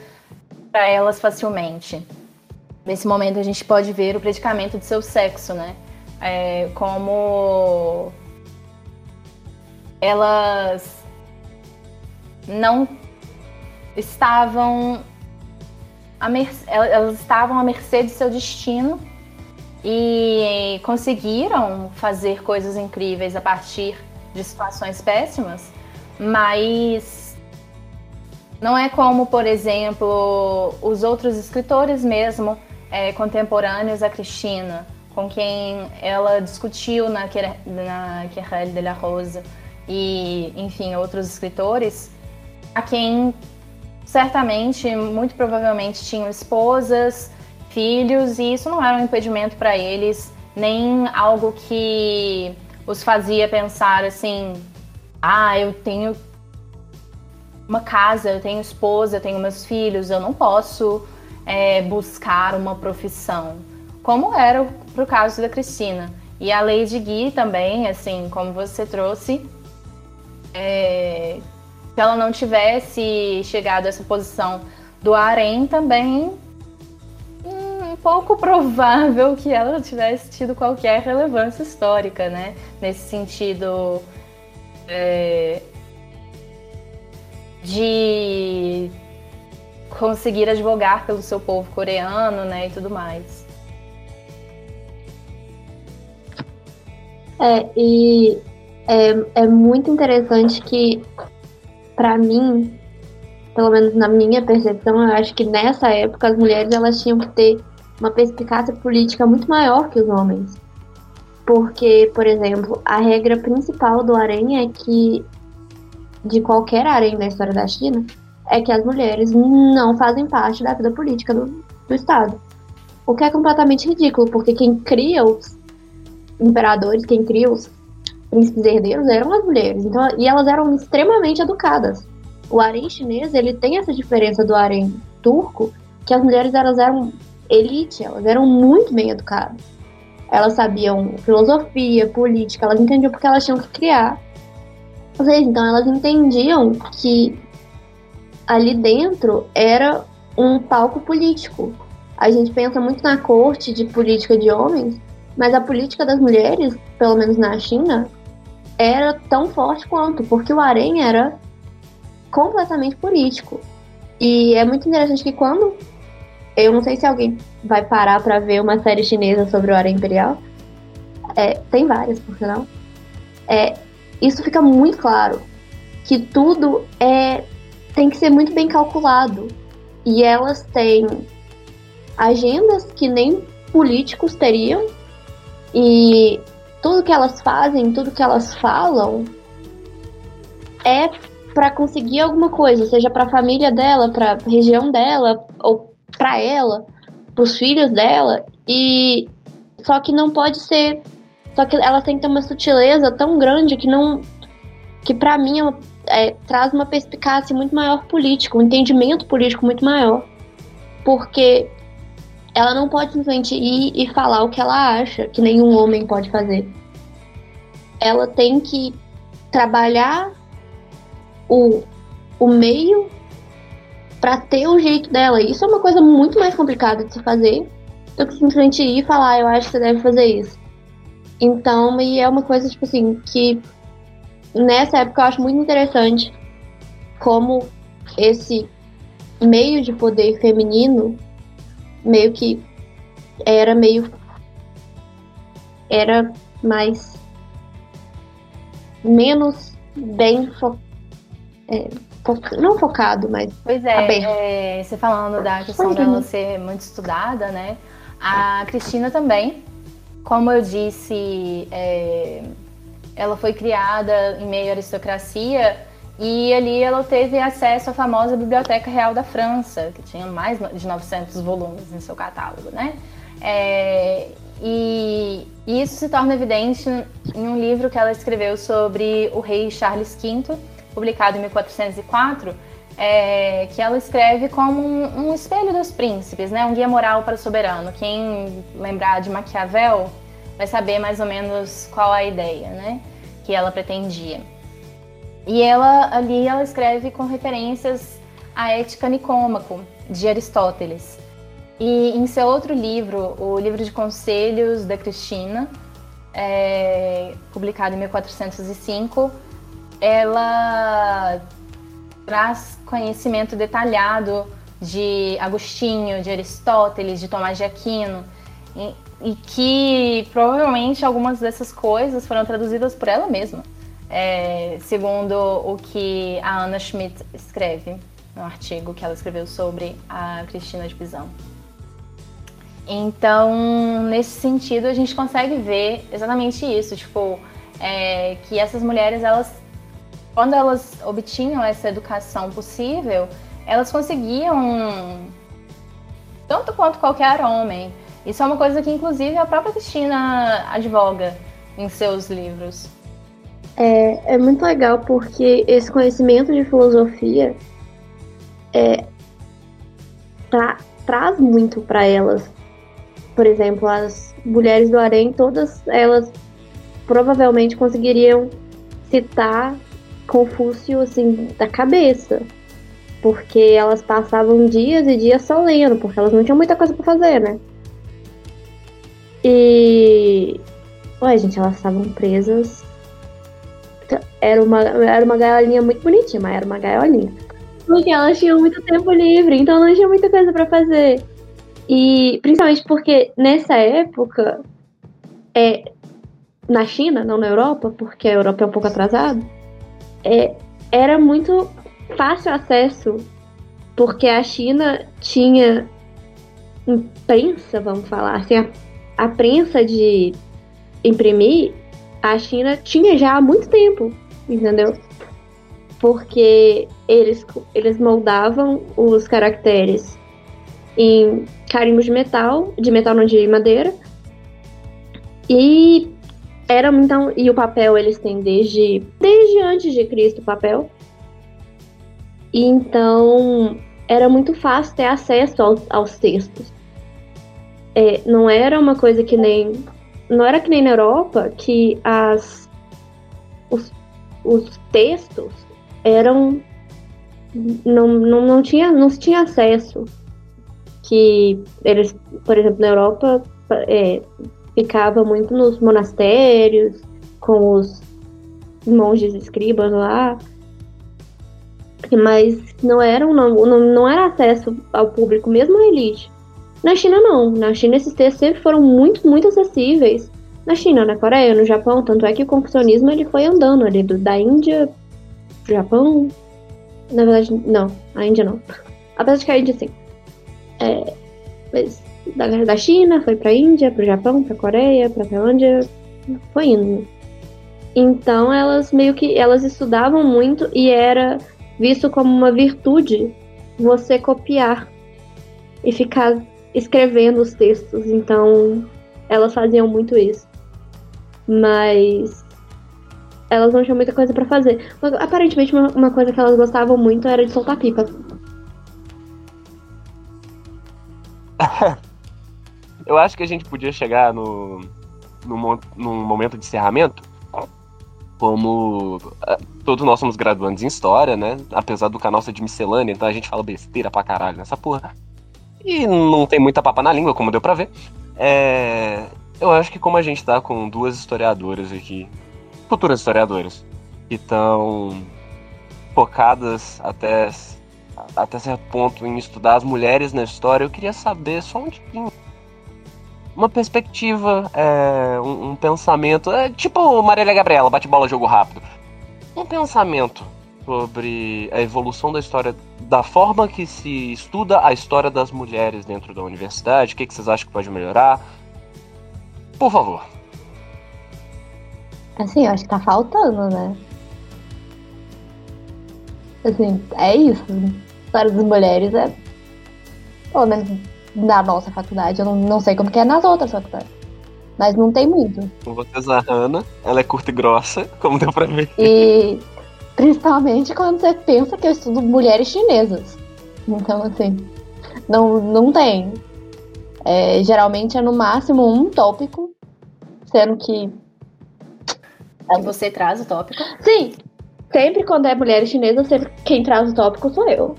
para elas facilmente. Nesse momento a gente pode ver o predicamento de seu sexo, né? É, como elas não estavam elas estavam à mercê de seu destino e conseguiram fazer coisas incríveis a partir de situações péssimas, mas não é como, por exemplo, os outros escritores mesmo é, contemporâneos a Cristina, com quem ela discutiu na, na Querelle de la Rosa e, enfim, outros escritores, a quem certamente, muito provavelmente, tinham esposas, filhos, e isso não era um impedimento para eles, nem algo que os fazia pensar assim: ah, eu tenho uma casa, eu tenho esposa, eu tenho meus filhos, eu não posso é, buscar uma profissão. Como era pro caso da Cristina. E a Lady Gui também, assim, como você trouxe, é, se ela não tivesse chegado a essa posição do harém, também um pouco provável que ela tivesse tido qualquer relevância histórica, né? Nesse sentido é, de conseguir advogar pelo seu povo coreano, né, e tudo mais. É, e é, é muito interessante que para mim, pelo menos na minha percepção, eu acho que nessa época as mulheres elas tinham que ter uma perspicácia política muito maior que os homens. Porque, por exemplo, a regra principal do harém é que de qualquer harém da história da China é que as mulheres não fazem parte da vida política do, do Estado. O que é completamente ridículo, porque quem cria os imperadores, quem cria os príncipes herdeiros eram as mulheres. Então, e elas eram extremamente educadas. O harém chinês, ele tem essa diferença do harém turco, que as mulheres elas eram elite, elas eram muito bem educadas. Elas sabiam filosofia, política, elas entendiam porque elas tinham que criar. Então elas entendiam que ali dentro era um palco político. A gente pensa muito na corte de política de homens, mas a política das mulheres, pelo menos na China, era tão forte quanto, porque o harém era completamente político. E é muito interessante que quando eu não sei se alguém vai parar para ver uma série chinesa sobre o harém imperial, é, tem várias, por sinal. É, isso fica muito claro que tudo é tem que ser muito bem calculado e elas têm agendas que nem políticos teriam e tudo que elas fazem, tudo que elas falam é para conseguir alguma coisa, seja para a família dela, para a região dela ou para ela, para os filhos dela e só que não pode ser, só que elas têm que ter uma sutileza tão grande que não que para mim é, é, traz uma perspicácia muito maior política, um entendimento político muito maior, porque ela não pode simplesmente ir e falar o que ela acha, que nenhum homem pode fazer. Ela tem que trabalhar o, o meio para ter o jeito dela. Isso é uma coisa muito mais complicada de se fazer do que simplesmente ir e falar, ah, eu acho que você deve fazer isso. Então, e é uma coisa, tipo assim, que nessa época eu acho muito interessante como esse meio de poder feminino meio que era meio era mais menos bem fo, é, não focado, mas pois é, é, você falando da questão dela ser muito estudada, né? A Cristina também, como eu disse, é, ela foi criada em meio à aristocracia e ali ela teve acesso à famosa Biblioteca Real da França, que tinha mais de 900 volumes em seu catálogo, né? É, e isso se torna evidente em um livro que ela escreveu sobre o rei Charles V, publicado em 1404, é, que ela escreve como um, um, espelho dos príncipes, né? um guia moral para o soberano. Quem lembrar de Maquiavel vai saber mais ou menos qual a ideia né? que ela pretendia. E ela ali ela escreve com referências à ética Nicômaco de Aristóteles. E em seu outro livro, o livro de conselhos da Cristina, é, publicado em 1405, ela traz conhecimento detalhado de Agostinho, de Aristóteles, de Tomás de Aquino, e, e que provavelmente algumas dessas coisas foram traduzidas por ela mesma é, segundo o que a Anna Schmidt escreve no artigo que ela escreveu sobre a Cristina de Pizan. Então, nesse sentido, a gente consegue ver exatamente isso, tipo, é, que essas mulheres, elas, quando elas obtinham essa educação possível, elas conseguiam tanto quanto qualquer homem. Isso é uma coisa que, inclusive, a própria Cristina advoga em seus livros. É, é muito legal porque esse conhecimento de filosofia é, tra traz muito para elas. Por exemplo, as mulheres do harém, todas elas provavelmente conseguiriam citar Confúcio assim da cabeça, porque elas passavam dias e dias só lendo, porque elas não tinham muita coisa para fazer, né? E Ué, gente, elas estavam presas era uma, era uma gaiolinha muito bonitinha, mas era uma gaiolinha. Porque elas tinham muito tempo livre, então não tinha muita coisa para fazer. E principalmente porque nessa época, é, na China, não na Europa, porque a Europa é um pouco atrasada, é, era muito fácil acesso, porque a China tinha imprensa, vamos falar assim, a, a prensa de imprimir a China tinha já há muito tempo, entendeu? Porque eles, eles moldavam os caracteres em carimbos de metal, de metal não de madeira. E era então e o papel eles têm desde desde antes de Cristo o papel. E então era muito fácil ter acesso aos, aos textos. É, não era uma coisa que nem não era que nem na Europa que as os, os textos eram não, não, não tinha não se tinha acesso que eles por exemplo na Europa é, ficava muito nos monastérios com os monges escribas lá. Mas não era não, não, não era acesso ao público mesmo a elite na China, não. Na China, esses textos sempre foram muito, muito acessíveis. Na China, na Coreia, no Japão, tanto é que o confucionismo ele foi andando ali do, da Índia pro Japão. Na verdade, não, a Índia não. Apesar de que a Índia, sim. É, mas da, da China, foi pra Índia, pro Japão, pra Coreia, pra Tailândia, foi indo. Então elas meio que elas estudavam muito e era visto como uma virtude você copiar e ficar escrevendo os textos, então elas faziam muito isso. Mas elas não tinham muita coisa para fazer. Mas, aparentemente, uma, uma, coisa que elas gostavam muito era de soltar pipa. Eu acho que a gente podia chegar no, no, num momento de encerramento como uh, todos nós somos graduandos em história, né? Apesar do canal ser de miscelânea, então a gente fala besteira pra caralho nessa porra. E não tem muita papa na língua, como deu pra ver. É, eu acho que como a gente tá com duas historiadoras aqui, futuras historiadoras, que estão focadas até, até certo ponto em estudar as mulheres na história, eu queria saber só um pouquinho uma perspectiva, é, um, um, pensamento, é, tipo Marília Gabriela, bate bola, jogo rápido. Um pensamento sobre a evolução da história, da forma que se estuda a história das mulheres dentro da universidade, o que, que vocês acham que pode melhorar? Por favor. Assim, eu acho que tá faltando, né? Assim, é isso. A história das mulheres é. Pelo menos na nossa faculdade. Eu não, não sei como que é nas outras faculdades. Mas não tem muito. Com vocês a Hannah, ela é curta e grossa, como deu pra ver. E principalmente quando você pensa que eu estudo mulheres chinesas. Então, assim, não, não tem. É, geralmente é no máximo um tópico, sendo que. Você traz o tópico? Sim! Sempre quando é mulheres chinesas, sempre quem traz o tópico sou eu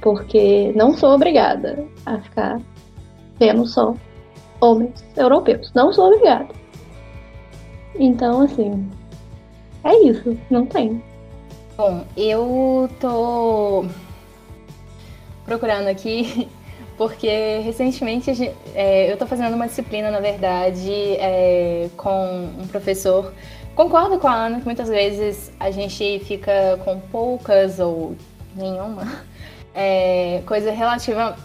porque não sou obrigada a ficar vendo só homens europeus. Não sou obrigada. Então, assim, é isso, não tem. Bom, eu tô procurando aqui porque recentemente é, eu tô fazendo uma disciplina, na verdade, é, com um professor. Concordo com a Ana que muitas vezes a gente fica com poucas ou nenhuma é, coisa relativa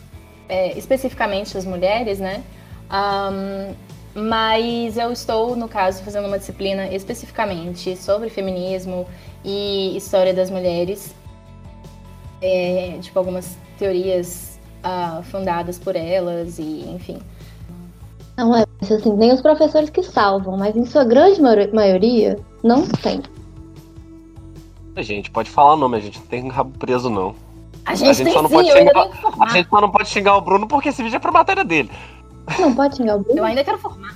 é, especificamente às mulheres, né? Um, mas eu estou, no caso, fazendo uma disciplina especificamente sobre feminismo e história das mulheres, é, tipo algumas teorias uh, fundadas por elas e enfim. Não é assim, tem os professores que salvam, mas em sua grande maioria não tem. Gente, pode falar o nome, a gente não tem rabo preso não. A gente, a gente só não sim, pode xingar, A gente só não pode xingar o Bruno porque esse vídeo é pra matéria dele. Não pode xingar o Bruno? Eu ainda quero formar.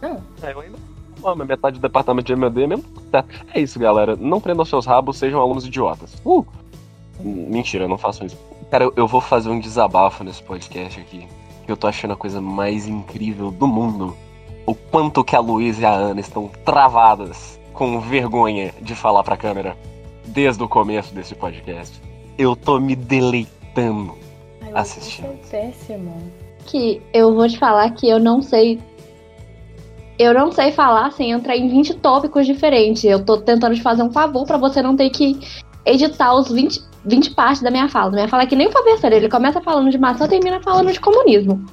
Não. É, eu ainda formo metade do departamento de MD mesmo. Tá. É isso, galera. Não prendam seus rabos, sejam alunos idiotas. Uh! Mentira, não faço isso. Cara, eu, vou fazer um desabafo nesse podcast aqui. Que eu tô achando a coisa mais incrível do mundo. O quanto que a Luísa e a Ana estão travadas com vergonha de falar pra câmera desde o começo desse podcast eu tô me deleitando Ai, assistindo. Péssimo. Que eu vou te falar que eu não sei. Eu não sei falar sem entrar em 20 tópicos diferentes. Eu tô tentando te fazer um favor para você não ter que editar os 20, 20 partes da minha fala. Minha fala é que nem o Faberceiro, ele começa falando de maçã e termina falando de comunismo.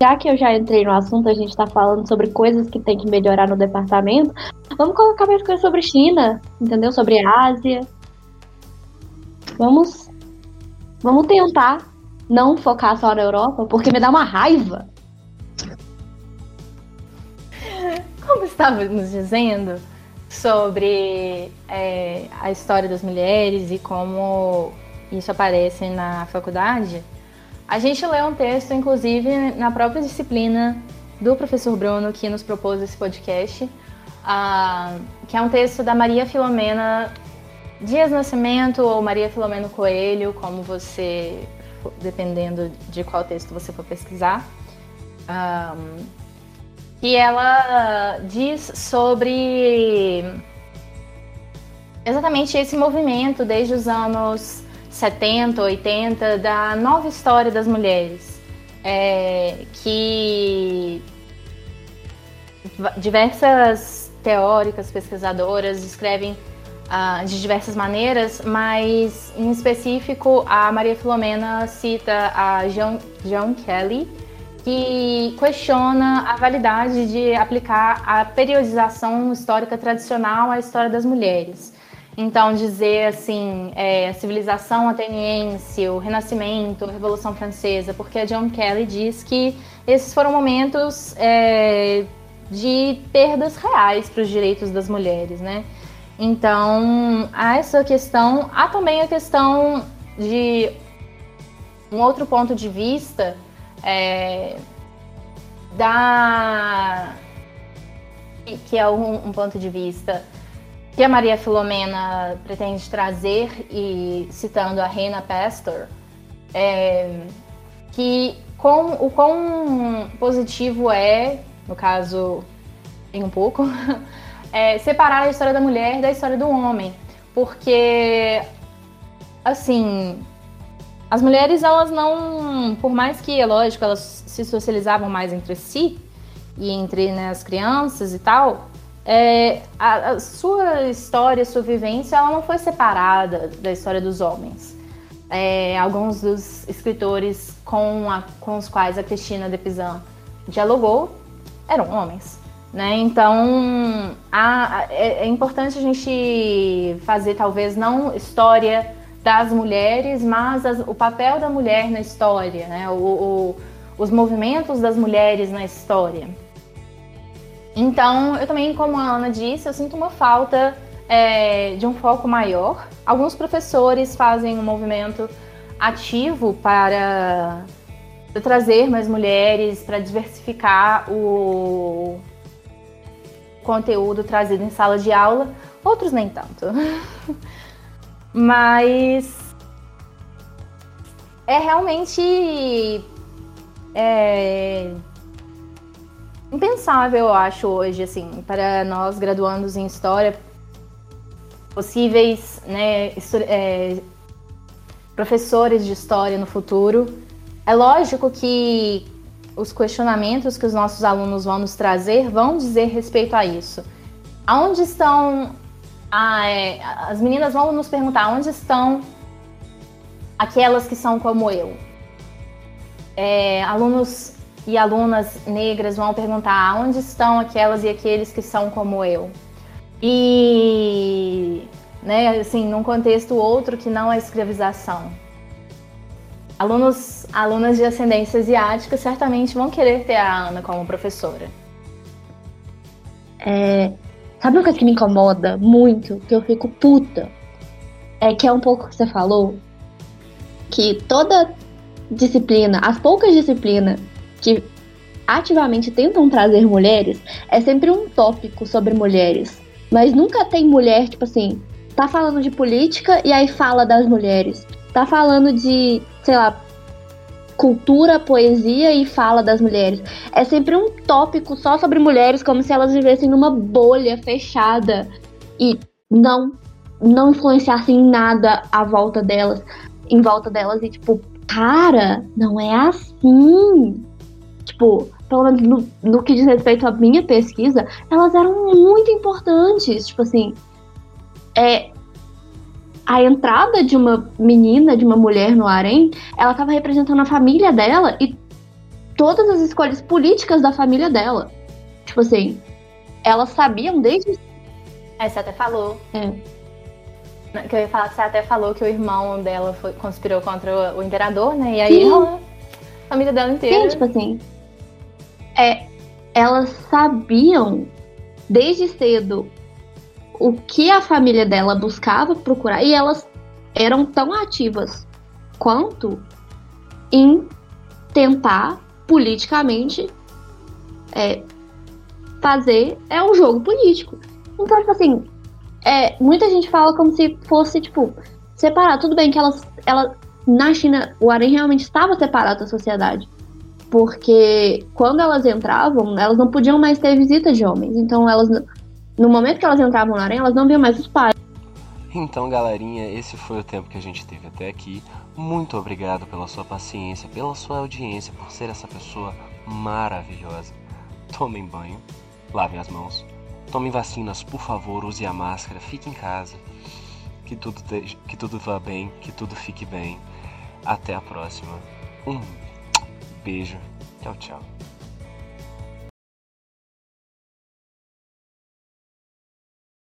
Já que eu já entrei no assunto, a gente tá falando sobre coisas que tem que melhorar no departamento, vamos colocar mais coisas sobre China, entendeu? Sobre Ásia. Vamos, vamos tentar não focar só na Europa, porque me dá uma raiva. Como estávamos dizendo sobre é, a história das mulheres e como isso aparece na faculdade, a gente leu um texto, inclusive, na própria disciplina do professor Bruno, que nos propôs esse podcast, uh, que é um texto da Maria Filomena Dias Nascimento ou Maria Filomeno Coelho, como você, dependendo de qual texto você for pesquisar. Um, e ela diz sobre exatamente esse movimento desde os anos 70, 80 da nova história das mulheres, é, que diversas teóricas, pesquisadoras escrevem uh, de diversas maneiras, mas em específico a Maria Filomena cita a John, John Kelly, que questiona a validade de aplicar a periodização histórica tradicional à história das mulheres. Então, dizer assim, é, a civilização ateniense, o Renascimento, a Revolução Francesa, porque a John Kelly diz que esses foram momentos é, de perdas reais para os direitos das mulheres, né? Então, há essa questão, há também a questão de um outro ponto de vista, é, da que é um, um ponto de vista que a Maria Filomena pretende trazer e citando a Reina Pastor, é, que com, o quão positivo é, no caso, em um pouco, é, separar a história da mulher da história do homem. Porque, assim, as mulheres, elas não, por mais que, é lógico, elas se socializavam mais entre si e entre né, as crianças e tal, é, a, a, sua história, sua vivência, ela não foi separada da história dos homens. É, alguns dos escritores com, a, com os quais a Cristina de Pizan dialogou eram homens. Né? Então, a, é, é, importante a gente fazer, talvez, não história das mulheres, mas as, o papel da mulher na história, né? o, o, os movimentos das mulheres na história. Então, eu também, como a Ana disse, eu sinto uma falta é, de um foco maior. Alguns professores fazem um movimento ativo para trazer mais mulheres, para diversificar o conteúdo trazido em sala de aula, outros nem tanto. Mas é realmente é, impensável, eu acho, hoje, assim, para nós graduandos em História, possíveis né, é, professores de História no futuro. É lógico que os questionamentos que os nossos alunos vão nos trazer vão dizer respeito a isso. Aonde estão... Ah, é, as meninas vão nos perguntar onde estão aquelas que são como eu. É, alunos e alunas negras vão perguntar onde estão aquelas e aqueles que são como eu. E, né, assim, num contexto outro que não a escravização. Alunos, alunas de ascendência asiática certamente vão querer ter a Ana como professora. É, sabe uma coisa que me incomoda muito, que eu fico puta? É que é um pouco o que você falou, que toda disciplina, as poucas disciplinas que ativamente tentam trazer mulheres, é sempre um tópico sobre mulheres. Mas nunca tem mulher, tipo assim, tá falando de política e aí fala das mulheres. Tá falando de, sei lá, cultura, poesia e fala das mulheres. É sempre um tópico só sobre mulheres, como se elas vivessem numa bolha fechada e não não influenciassem em nada à volta delas, em volta delas e tipo, cara, não é assim tipo, pelo menos no, no que diz respeito à minha pesquisa, elas eram muito importantes. Tipo assim, é, a entrada de uma menina, de uma mulher no harém, ela estava representando a família dela e todas as escolhas políticas da família dela. Tipo assim, elas sabiam desde. É, você até falou. É. Que eu ia falar que você até falou que o irmão dela foi, conspirou contra o, o imperador, né? E aí ela, a família dela inteira. Sim, tipo assim, é, elas sabiam desde cedo o que a família dela buscava procurar e elas eram tão ativas quanto em tentar politicamente é, fazer é um jogo político. Então, tipo assim, é, muita gente fala como se fosse, tipo, separar. Tudo bem que elas, ela, na China, o harém realmente estava separado da sociedade porque quando elas entravam, elas não podiam mais ter visita de homens. Então elas no momento que elas entravam na arena, elas não viam mais os pais. Então, galerinha, esse foi o tempo que a gente teve até aqui. Muito obrigado pela sua paciência, pela sua audiência, por ser essa pessoa maravilhosa. Tomem banho, lavem as mãos, tomem vacinas, por favor, use a máscara, fique em casa. Que tudo, que tudo vá bem, que tudo fique bem. Até a próxima. Um beijo. Tchau, tchau.